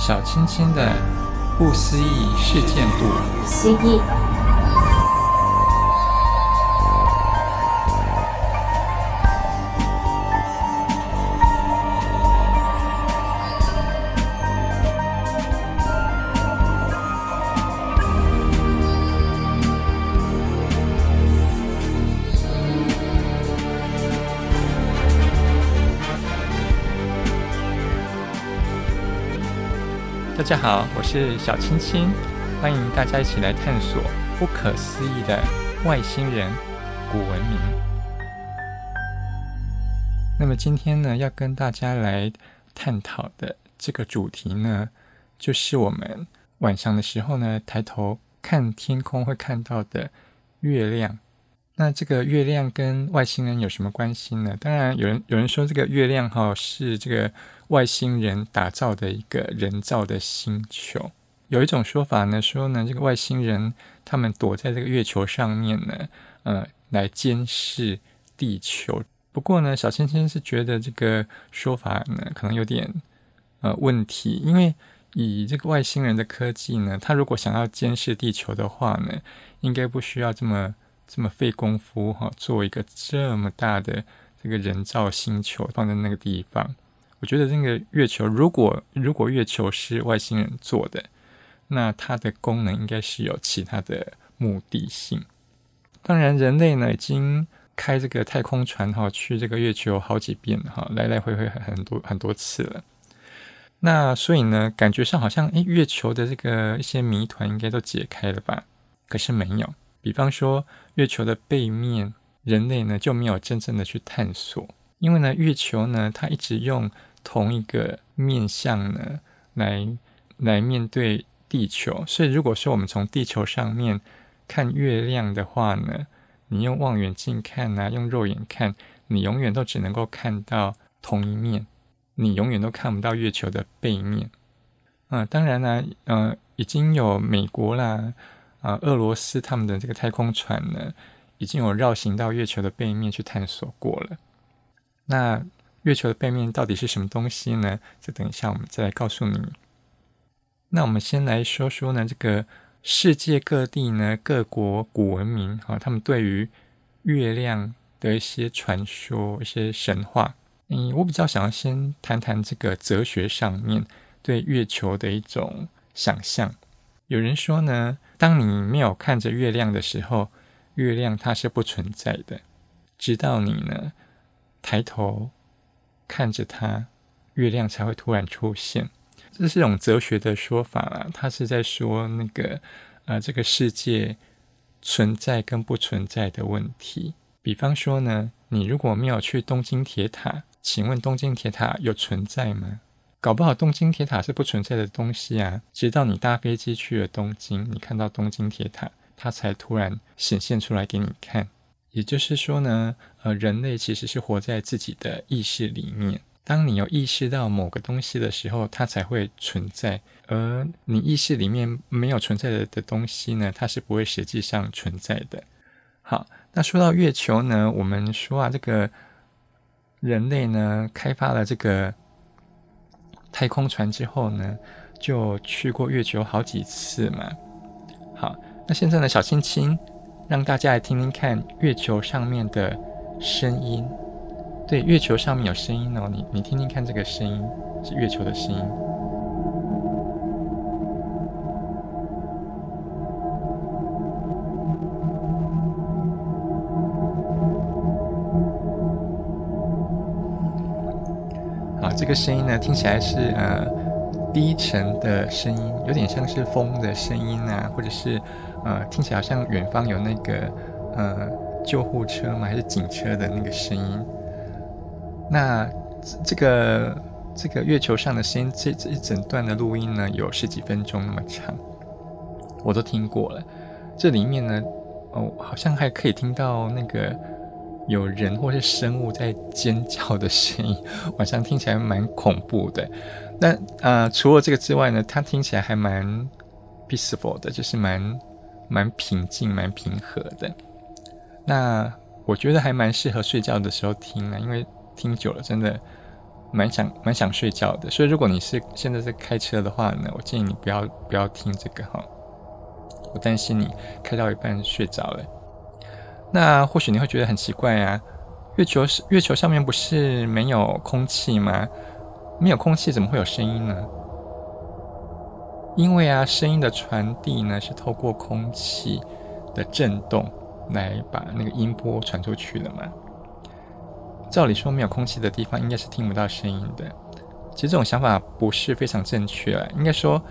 小青青的不思议事件簿。大家好，我是小青青，欢迎大家一起来探索不可思议的外星人古文明。那么今天呢，要跟大家来探讨的这个主题呢，就是我们晚上的时候呢，抬头看天空会看到的月亮。那这个月亮跟外星人有什么关系呢？当然，有人有人说这个月亮哈是这个外星人打造的一个人造的星球。有一种说法呢，说呢这个外星人他们躲在这个月球上面呢，呃，来监视地球。不过呢，小青青是觉得这个说法呢可能有点呃问题，因为以这个外星人的科技呢，他如果想要监视地球的话呢，应该不需要这么。这么费功夫哈，做一个这么大的这个人造星球放在那个地方，我觉得这个月球，如果如果月球是外星人做的，那它的功能应该是有其他的目的性。当然，人类呢已经开这个太空船哈去这个月球好几遍了哈，来来回回很多很多次了。那所以呢，感觉上好像诶，月球的这个一些谜团应该都解开了吧？可是没有。比方说，月球的背面，人类呢就没有真正的去探索，因为呢，月球呢它一直用同一个面向呢来来面对地球，所以如果说我们从地球上面看月亮的话呢，你用望远镜看啊，用肉眼看，你永远都只能够看到同一面，你永远都看不到月球的背面。啊，当然呢，呃，已经有美国啦。啊，俄罗斯他们的这个太空船呢，已经有绕行到月球的背面去探索过了。那月球的背面到底是什么东西呢？这等一下我们再来告诉你。那我们先来说说呢，这个世界各地呢，各国古文明啊，他们对于月亮的一些传说、一些神话。嗯，我比较想要先谈谈这个哲学上面对月球的一种想象。有人说呢，当你没有看着月亮的时候，月亮它是不存在的。直到你呢抬头看着它，月亮才会突然出现。这是一种哲学的说法啦，它是在说那个呃这个世界存在跟不存在的问题。比方说呢，你如果没有去东京铁塔，请问东京铁塔有存在吗？搞不好东京铁塔是不存在的东西啊！直到你搭飞机去了东京，你看到东京铁塔，它才突然显现出来给你看。也就是说呢，呃，人类其实是活在自己的意识里面。当你有意识到某个东西的时候，它才会存在；而你意识里面没有存在的的东西呢，它是不会实际上存在的。好，那说到月球呢，我们说啊，这个人类呢，开发了这个。太空船之后呢，就去过月球好几次嘛。好，那现在呢，小青青让大家来听听看月球上面的声音。对，月球上面有声音哦，你你听听看这个声音，是月球的声音。这个声音呢，听起来是呃低沉的声音，有点像是风的声音啊，或者是呃听起来好像远方有那个呃救护车吗？还是警车的那个声音？那这个这个月球上的声音，这这一整段的录音呢，有十几分钟那么长，我都听过了。这里面呢，哦，好像还可以听到那个。有人或是生物在尖叫的声音，晚上听起来蛮恐怖的。那呃，除了这个之外呢，它听起来还蛮 peaceful 的，就是蛮蛮平静、蛮平和的。那我觉得还蛮适合睡觉的时候听啊，因为听久了真的蛮想蛮想睡觉的。所以如果你是现在在开车的话呢，我建议你不要不要听这个哈，我担心你开到一半睡着了。那或许你会觉得很奇怪啊，月球是月球上面不是没有空气吗？没有空气怎么会有声音呢？因为啊，声音的传递呢是透过空气的震动来把那个音波传出去的嘛。照理说，没有空气的地方应该是听不到声音的。其实这种想法不是非常正确啊。应该说，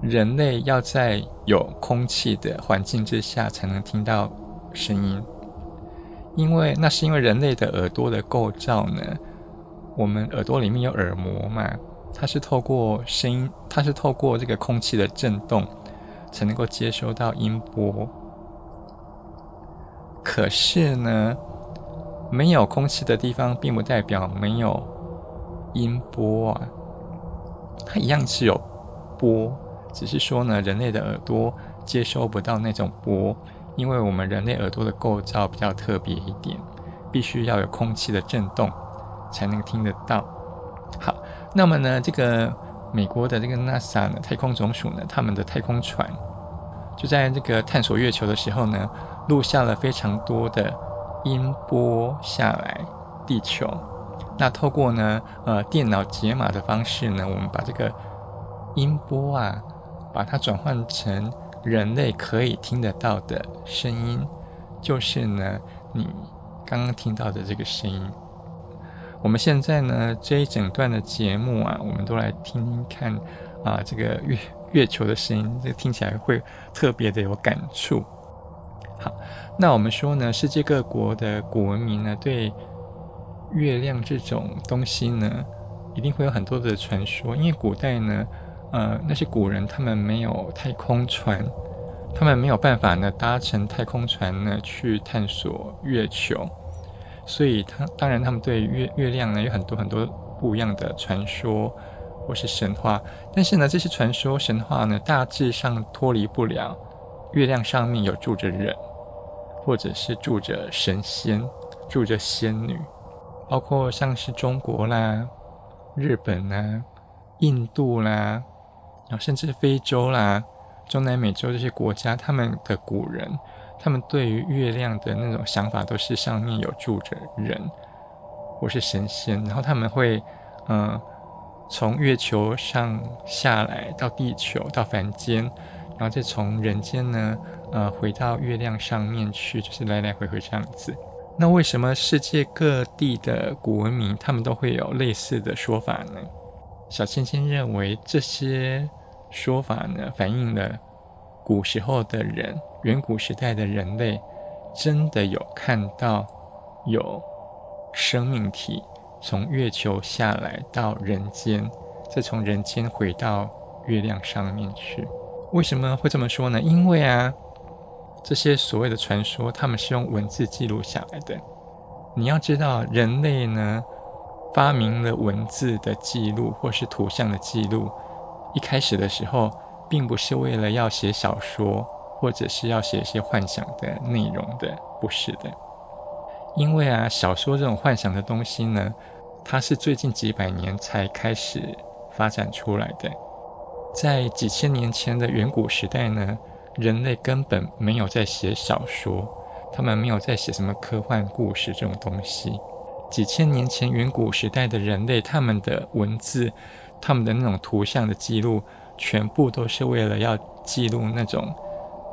人类要在有空气的环境之下才能听到声音，因为那是因为人类的耳朵的构造呢，我们耳朵里面有耳膜嘛。它是透过声音，它是透过这个空气的震动，才能够接收到音波。可是呢，没有空气的地方，并不代表没有音波啊，它一样是有波，只是说呢，人类的耳朵接收不到那种波，因为我们人类耳朵的构造比较特别一点，必须要有空气的震动才能听得到。好。那么呢，这个美国的这个 NASA 呢，太空总署呢，他们的太空船就在这个探索月球的时候呢，录下了非常多的音波下来地球。那透过呢，呃，电脑解码的方式呢，我们把这个音波啊，把它转换成人类可以听得到的声音，就是呢，你刚刚听到的这个声音。我们现在呢，这一整段的节目啊，我们都来听听看啊，这个月月球的声音，这听起来会特别的有感触。好，那我们说呢，世界各国的古文明呢，对月亮这种东西呢，一定会有很多的传说，因为古代呢，呃，那些古人他们没有太空船，他们没有办法呢搭乘太空船呢去探索月球。所以他当然，他们对月月亮呢有很多很多不一样的传说或是神话，但是呢，这些传说神话呢，大致上脱离不了月亮上面有住着人，或者是住着神仙、住着仙女，包括像是中国啦、日本啦、印度啦，然后甚至非洲啦、中南美洲这些国家，他们的古人。他们对于月亮的那种想法，都是上面有住着人，或是神仙，然后他们会，嗯、从月球上下来到地球，到凡间，然后再从人间呢，呃，回到月亮上面去，就是来来回回这样子。那为什么世界各地的古文明，他们都会有类似的说法呢？小千千认为，这些说法呢，反映了古时候的人。远古时代的人类真的有看到有生命体从月球下来到人间，再从人间回到月亮上面去。为什么会这么说呢？因为啊，这些所谓的传说，他们是用文字记录下来的。你要知道，人类呢发明了文字的记录或是图像的记录，一开始的时候，并不是为了要写小说。或者是要写一些幻想的内容的，不是的，因为啊，小说这种幻想的东西呢，它是最近几百年才开始发展出来的。在几千年前的远古时代呢，人类根本没有在写小说，他们没有在写什么科幻故事这种东西。几千年前远古时代的人类，他们的文字，他们的那种图像的记录，全部都是为了要记录那种。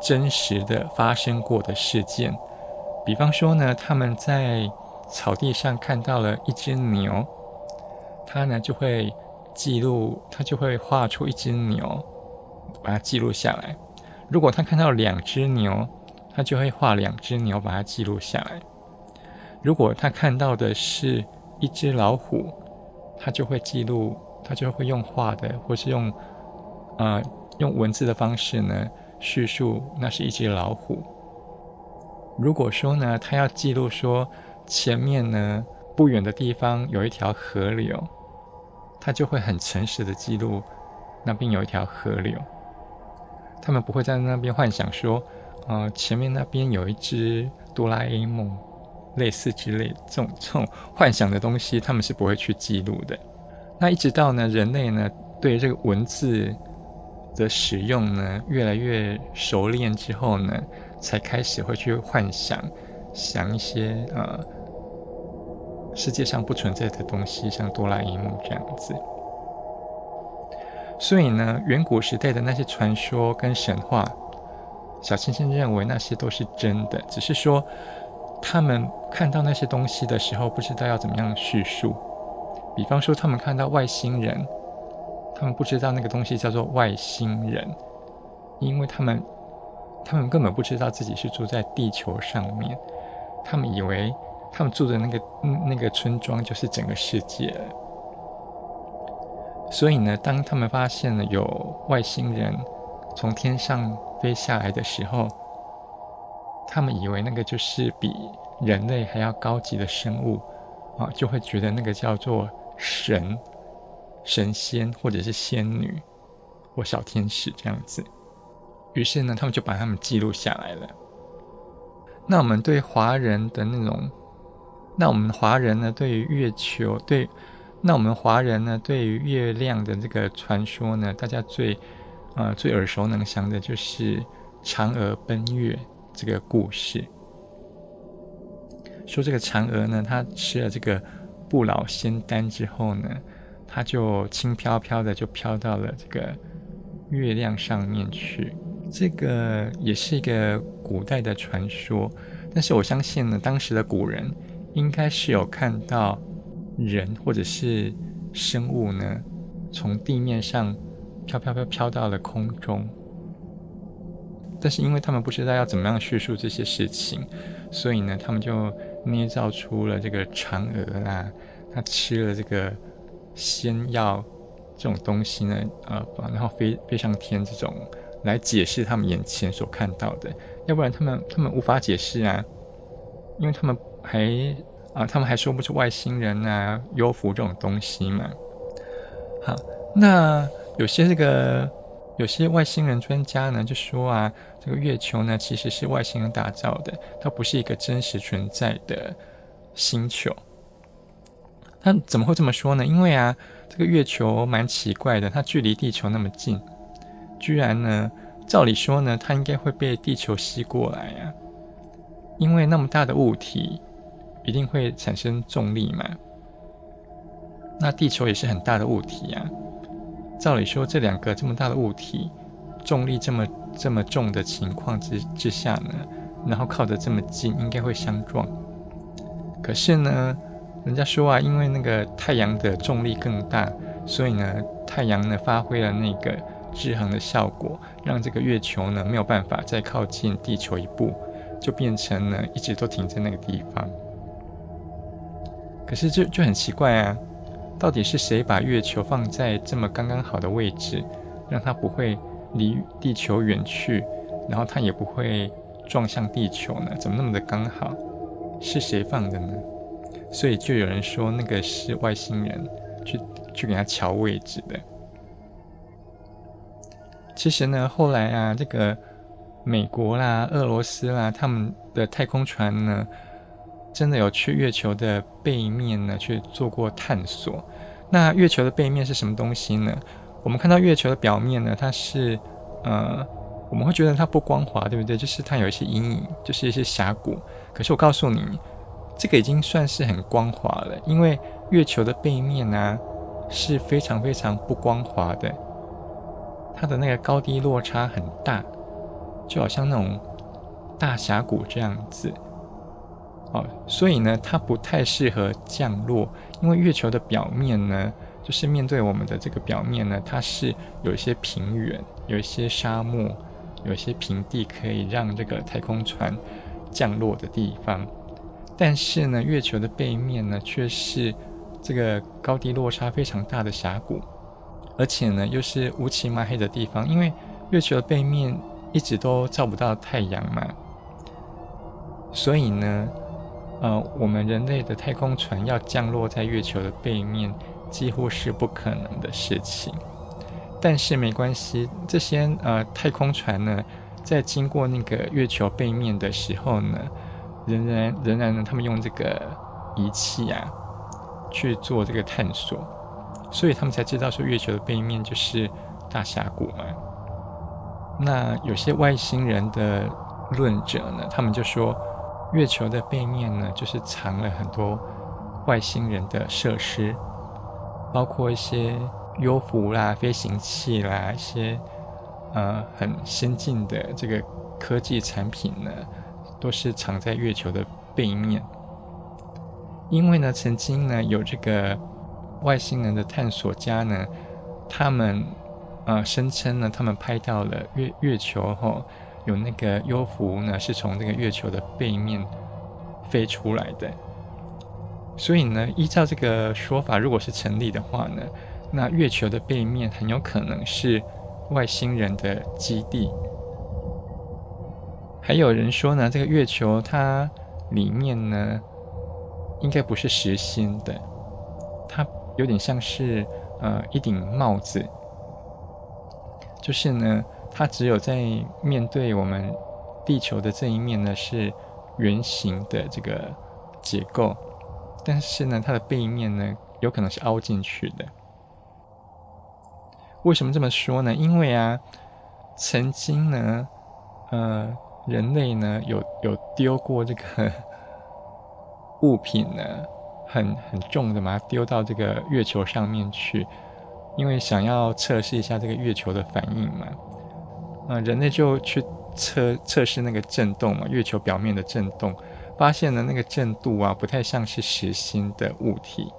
真实的发生过的事件，比方说呢，他们在草地上看到了一只牛，他呢就会记录，他就会画出一只牛，把它记录下来。如果他看到两只牛，他就会画两只牛，把它记录下来。如果他看到的是一只老虎，他就会记录，他就会用画的，或是用呃用文字的方式呢。叙述那是一只老虎。如果说呢，他要记录说前面呢不远的地方有一条河流，他就会很诚实的记录那边有一条河流。他们不会在那边幻想说，呃，前面那边有一只哆啦 A 梦，类似之类这种这种幻想的东西，他们是不会去记录的。那一直到呢，人类呢对这个文字的使用呢越来越熟练之后呢，才开始会去幻想，想一些呃世界上不存在的东西，像哆啦 A 梦这样子。所以呢，远古时代的那些传说跟神话，小清新认为那些都是真的，只是说他们看到那些东西的时候，不知道要怎么样叙述。比方说，他们看到外星人，他们不知道那个东西叫做外星人，因为他们他们根本不知道自己是住在地球上面，他们以为他们住的那个那个村庄就是整个世界。所以呢，当他们发现了有外星人从天上飞下来的时候，他们以为那个就是比人类还要高级的生物啊，就会觉得那个叫做。神、神仙或者是仙女或小天使这样子，于是呢，他们就把他们记录下来了。那我们对华人的那种，那我们华人呢，对于月球，对，那我们华人呢，对于月亮的这个传说呢，大家最呃最耳熟能详的就是嫦娥奔月这个故事。说这个嫦娥呢，她吃了这个。不老仙丹之后呢，她就轻飘飘的就飘到了这个月亮上面去。这个也是一个古代的传说，但是我相信呢，当时的古人应该是有看到人或者是生物呢，从地面上飘飘飘飘到了空中。但是因为他们不知道要怎么样叙述这些事情，所以呢，他们就。捏造出了这个嫦娥啦，她吃了这个仙药这种东西呢，呃，然后飞飞上天这种来解释他们眼前所看到的，要不然他们他们无法解释啊，因为他们还啊、他们还说不出外星人啊、幽浮这种东西嘛。好，那有些这个。有些外星人专家呢就说啊，这个月球呢其实是外星人打造的，它不是一个真实存在的星球。那怎么会这么说呢？因为啊，这个月球蛮奇怪的，它距离地球那么近，居然呢，照理说呢，它应该会被地球吸过来啊，因为那么大的物体一定会产生重力嘛。那地球也是很大的物体呀。照理说，这两个这么大的物体，重力这么这么重的情况之之下呢，然后靠得这么近，应该会相撞。可是呢，人家说啊，因为那个太阳的重力更大，所以呢，太阳呢发挥了那个制衡的效果，让这个月球呢没有办法再靠近地球一步，就变成呢一直都停在那个地方。可是就就很奇怪啊。到底是谁把月球放在这么刚刚好的位置，让它不会离地球远去，然后它也不会撞向地球呢？怎么那么的刚好？是谁放的呢？所以就有人说那个是外星人去去给它调位置的。其实呢，后来啊，这个美国啦、俄罗斯啦，他们的太空船呢。真的有去月球的背面呢，去做过探索。那月球的背面是什么东西呢？我们看到月球的表面呢，它是呃，我们会觉得它不光滑，对不对？就是它有一些阴影，就是一些峡谷。可是我告诉你，这个已经算是很光滑了，因为月球的背面呢、啊、是非常非常不光滑的，它的那个高低落差很大，就好像那种大峡谷这样子。所以呢，它不太适合降落，因为月球的表面呢，就是面对我们的这个表面呢，它是有一些平原，有一些沙漠，有一些平地可以让这个太空船降落的地方。但是呢，月球的背面呢，却是这个高低落差非常大的峡谷，而且呢，又是乌漆麻黑的地方，因为月球的背面一直都照不到太阳嘛，所以呢。呃，我们人类的太空船要降落在月球的背面，几乎是不可能的事情。但是没关系，这些呃太空船呢，在经过那个月球背面的时候呢，仍然仍然呢，他们用这个仪器啊去做这个探索，所以他们才知道说月球的背面就是大峡谷嘛。那有些外星人的论者呢，他们就说月球的背面呢，就是藏了很多外星人的设施，包括一些优浮啦、飞行器啦，一些呃很先进的这个科技产品呢。都是藏在月球的背面，因为呢，曾经呢有这个外星人的探索家呢，他们呃声称呢，他们拍到了月月球后有那个幽浮呢，是从这个月球的背面飞出来的。所以呢，依照这个说法，如果是成立的话呢，那月球的背面很有可能是外星人的基地。还有人说呢，这个月球它里面呢，应该不是实心的，它有点像是呃一顶帽子，就是呢，它只有在面对我们地球的这一面呢是圆形的这个结构，但是呢，它的背面呢有可能是凹进去的。为什么这么说呢？因为啊，曾经呢，呃。人类呢，有有丢过这个物品呢，很很重的嘛，丢到这个月球上面去，因为想要测试一下这个月球的反应嘛。啊，人类就去测测试那个震动嘛，月球表面的震动，发现了那个震度啊，不太像是实心的物体，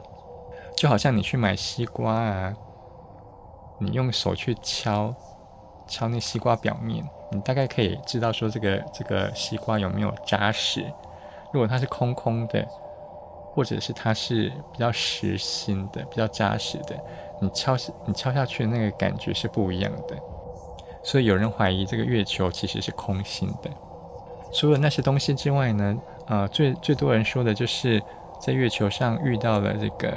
就好像你去买西瓜啊，你用手去敲敲那西瓜表面。你大概可以知道说这个这个西瓜有没有扎实。如果它是空空的，或者是它是比较实心的、比较扎实的，你敲你敲下去的那个感觉是不一样的。所以有人怀疑这个月球其实是空心的。除了那些东西之外呢，呃，最最多人说的就是在月球上遇到了这个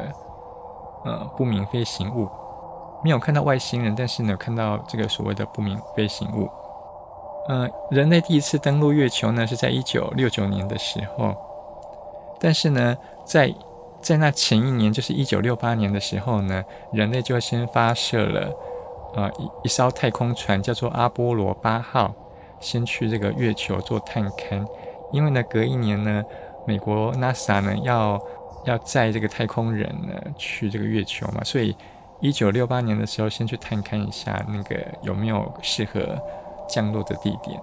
呃不明飞行物，没有看到外星人，但是呢，看到这个所谓的不明飞行物。呃，人类第一次登陆月球呢，是在一九六九年的时候。但是呢，在在那前一年，就是一九六八年的时候呢，人类就先发射了呃一一艘太空船，叫做阿波罗八号，先去这个月球做探勘。因为呢，隔一年呢，美国 NASA 呢要要载这个太空人呢去这个月球嘛，所以一九六八年的时候，先去探勘一下那个有没有适合。降落的地点，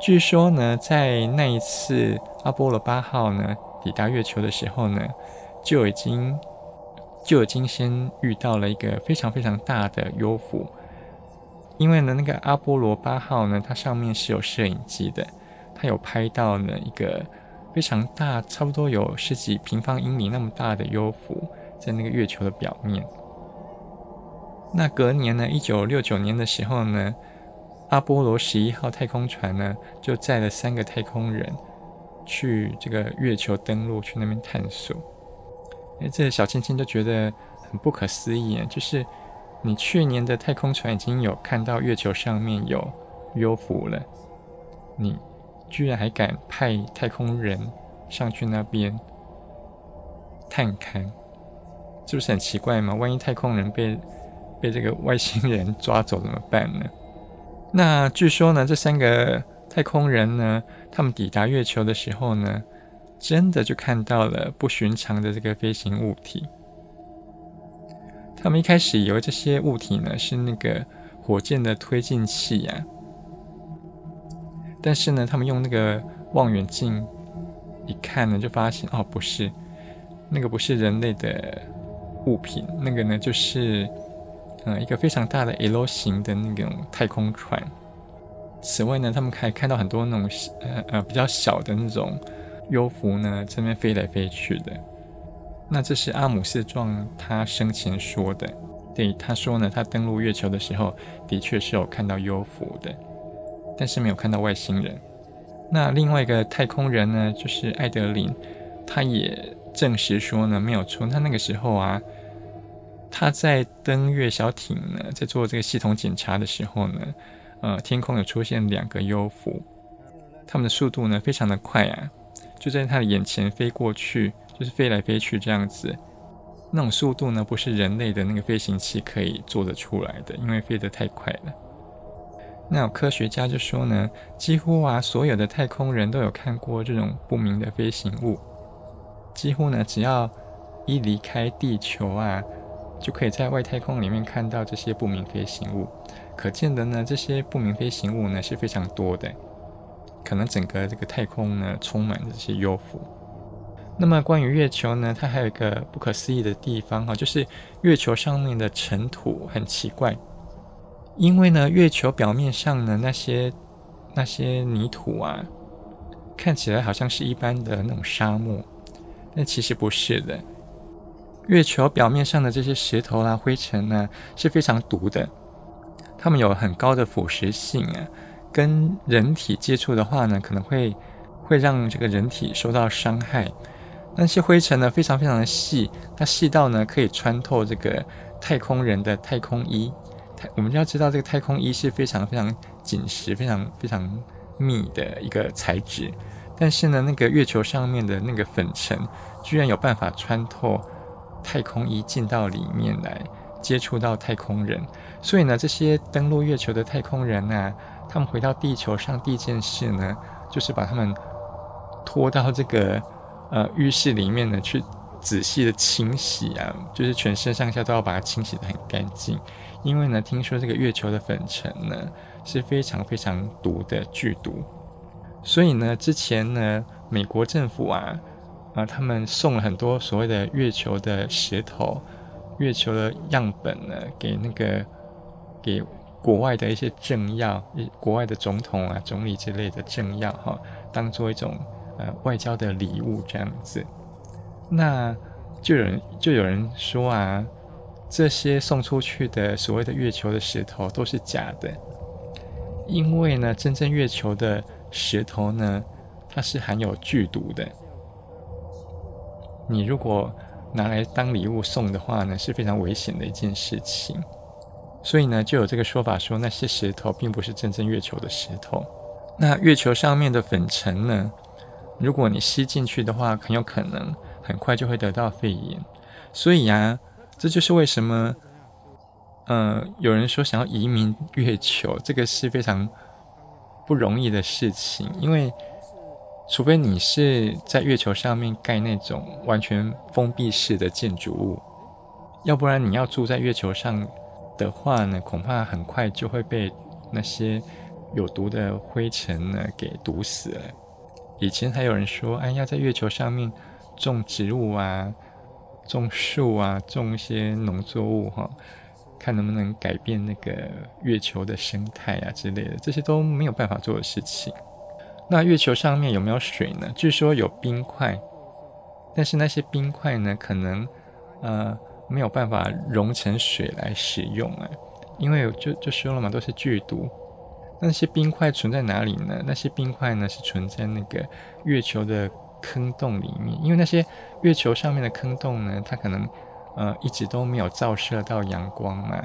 据说呢，在那一次阿波罗八号呢抵达月球的时候呢，就已经就已经先遇到了一个非常非常大的幽浮。因为呢，那个阿波罗八号呢，它上面是有摄影机的，它有拍到呢一个非常大，差不多有十几平方英里那么大的幽浮在那个月球的表面。那隔年呢，一九六九年的时候呢。阿波罗十一号太空船呢，就载了三个太空人去这个月球登陆，去那边探索。哎，这小青青就觉得很不可思议啊！就是你去年的太空船已经有看到月球上面有幽浮了，你居然还敢派太空人上去那边探勘，是不是很奇怪吗？万一太空人被被这个外星人抓走怎么办呢？那据说呢，这三个太空人呢，他们抵达月球的时候呢，真的就看到了不寻常的这个飞行物体。他们一开始以为这些物体呢是那个火箭的推进器呀，但是呢，他们用那个望远镜一看呢，就发现哦，不是，那个不是人类的物品，那个呢就是。嗯，一个非常大的 L 型的那种太空船。此外呢，他们可以看到很多那种呃呃比较小的那种幽浮呢，这边飞来飞去的。那这是阿姆斯壮他生前说的。对，他说呢，他登陆月球的时候，的确是有看到幽浮的，但是没有看到外星人。那另外一个太空人呢，就是艾德林，他也证实说呢，没有错。他那个时候啊。他在登月小艇呢，在做这个系统检查的时候呢，呃，天空有出现两个幽浮，他们的速度呢非常的快啊，就在他的眼前飞过去，就是飞来飞去这样子。那种速度呢，不是人类的那个飞行器可以做得出来的，因为飞得太快了。那有科学家就说呢，几乎啊所有的太空人都有看过这种不明的飞行物，几乎呢只要一离开地球啊，就可以在外太空里面看到这些不明飞行物。可见的呢，这些不明飞行物呢是非常多的，可能整个这个太空呢充满这些 UFO。那么关于月球呢，它还有一个不可思议的地方哈，就是月球上面的尘土很奇怪。因为呢，月球表面上的那些那些泥土啊，看起来好像是一般的那种沙漠，但其实不是的。月球表面上的这些石头啦、灰尘呢，是非常毒的，它们有很高的腐蚀性啊，跟人体接触的话呢，可能会会让这个人体受到伤害。那些灰尘呢，非常非常的细，它细到呢可以穿透这个太空人的太空衣。太我们要知道，这个太空衣是非常非常紧实、非常非常密的一个材质。但是呢，那个月球上面的那个粉尘，居然有办法穿透太空衣进到里面来，接触到太空人。所以呢，这些登陆月球的太空人呢、啊，他们回到地球上第一件事呢，就是把他们拖到这个呃浴室里面呢，去仔细的清洗啊，就是全身上下都要把它清洗得很干净。因为呢，听说这个月球的粉尘呢是非常非常毒的剧毒，所以呢，之前呢，美国政府啊啊，他们送了很多所谓的月球的石头、月球的样本呢，给那个给国外的一些政要、国外的总统啊、总理之类的政要哈，当做一种呃外交的礼物这样子。那就有人就有人说啊。这些送出去的所谓的月球的石头都是假的，因为呢，真正月球的石头呢，它是含有剧毒的。你如果拿来当礼物送的话呢，是非常危险的一件事情。所以呢，就有这个说法说，那些石头并不是真正月球的石头。那月球上面的粉尘呢，如果你吸进去的话，很有可能很快就会得到肺炎。所以呀、啊。这就是为什么，呃，有人说想要移民月球，这个是非常不容易的事情，因为除非你是在月球上面盖那种完全封闭式的建筑物，要不然你要住在月球上的话呢，恐怕很快就会被那些有毒的灰尘呢给毒死了。以前还有人说，哎要，在月球上面种植物啊。种树啊，种一些农作物哈，看能不能改变那个月球的生态啊之类的，这些都没有办法做的事情。那月球上面有没有水呢？据说有冰块，但是那些冰块呢，可能呃没有办法融成水来使用啊，因为就就说了嘛，都是剧毒。那些冰块存在哪里呢？那些冰块呢是存在那个月球的。坑洞里面，因为那些月球上面的坑洞呢，它可能呃一直都没有照射到阳光嘛，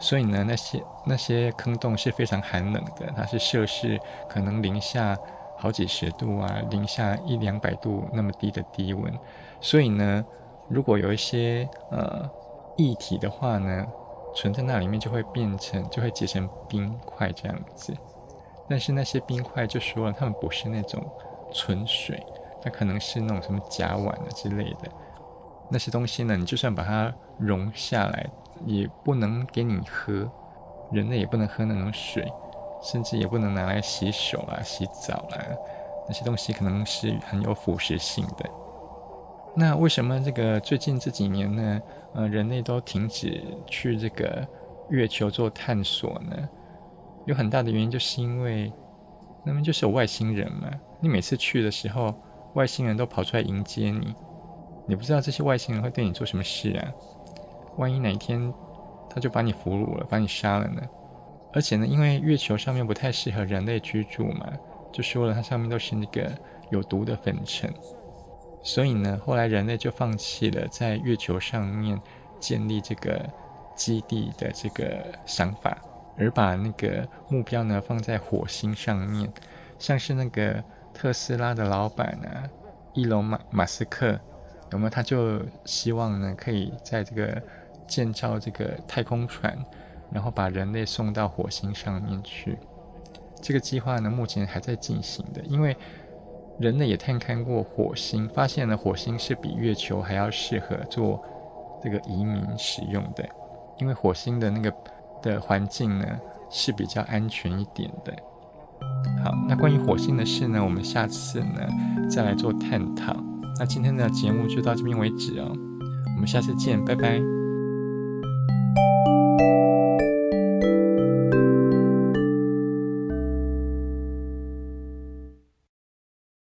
所以呢，那些那些坑洞是非常寒冷的，它是摄氏可能零下好几十度啊，零下一两百度那么低的低温，所以呢，如果有一些呃液体的话呢，存在那里面就会变成就会结成冰块这样子，但是那些冰块就说了，它们不是那种纯水。它可能是那种什么甲烷啊之类的那些东西呢，你就算把它融下来，也不能给你喝，人类也不能喝那种水，甚至也不能拿来洗手啊、洗澡啦。那些东西可能是很有腐蚀性的。那为什么这个最近这几年呢，呃，人类都停止去这个月球做探索呢？有很大的原因就是因为那么就是有外星人嘛。你每次去的时候，外星人都跑出来迎接你，你不知道这些外星人会对你做什么事啊？万一哪一天他就把你俘虏了，把你杀了呢？而且呢，因为月球上面不太适合人类居住嘛，就说了它上面都是那个有毒的粉尘，所以呢，后来人类就放弃了在月球上面建立这个基地的这个想法，而把那个目标呢放在火星上面，像是那个。特斯拉的老板呢，伊隆马马斯克，有没有？他就希望呢，可以在这个建造这个太空船，然后把人类送到火星上面去。这个计划呢，目前还在进行的，因为人类也探勘过火星，发现了火星是比月球还要适合做这个移民使用的，因为火星的那个的环境呢是比较安全一点的。好，那关于火星的事呢，我们下次呢再来做探讨。那今天的节目就到这边为止哦，我们下次见，拜拜。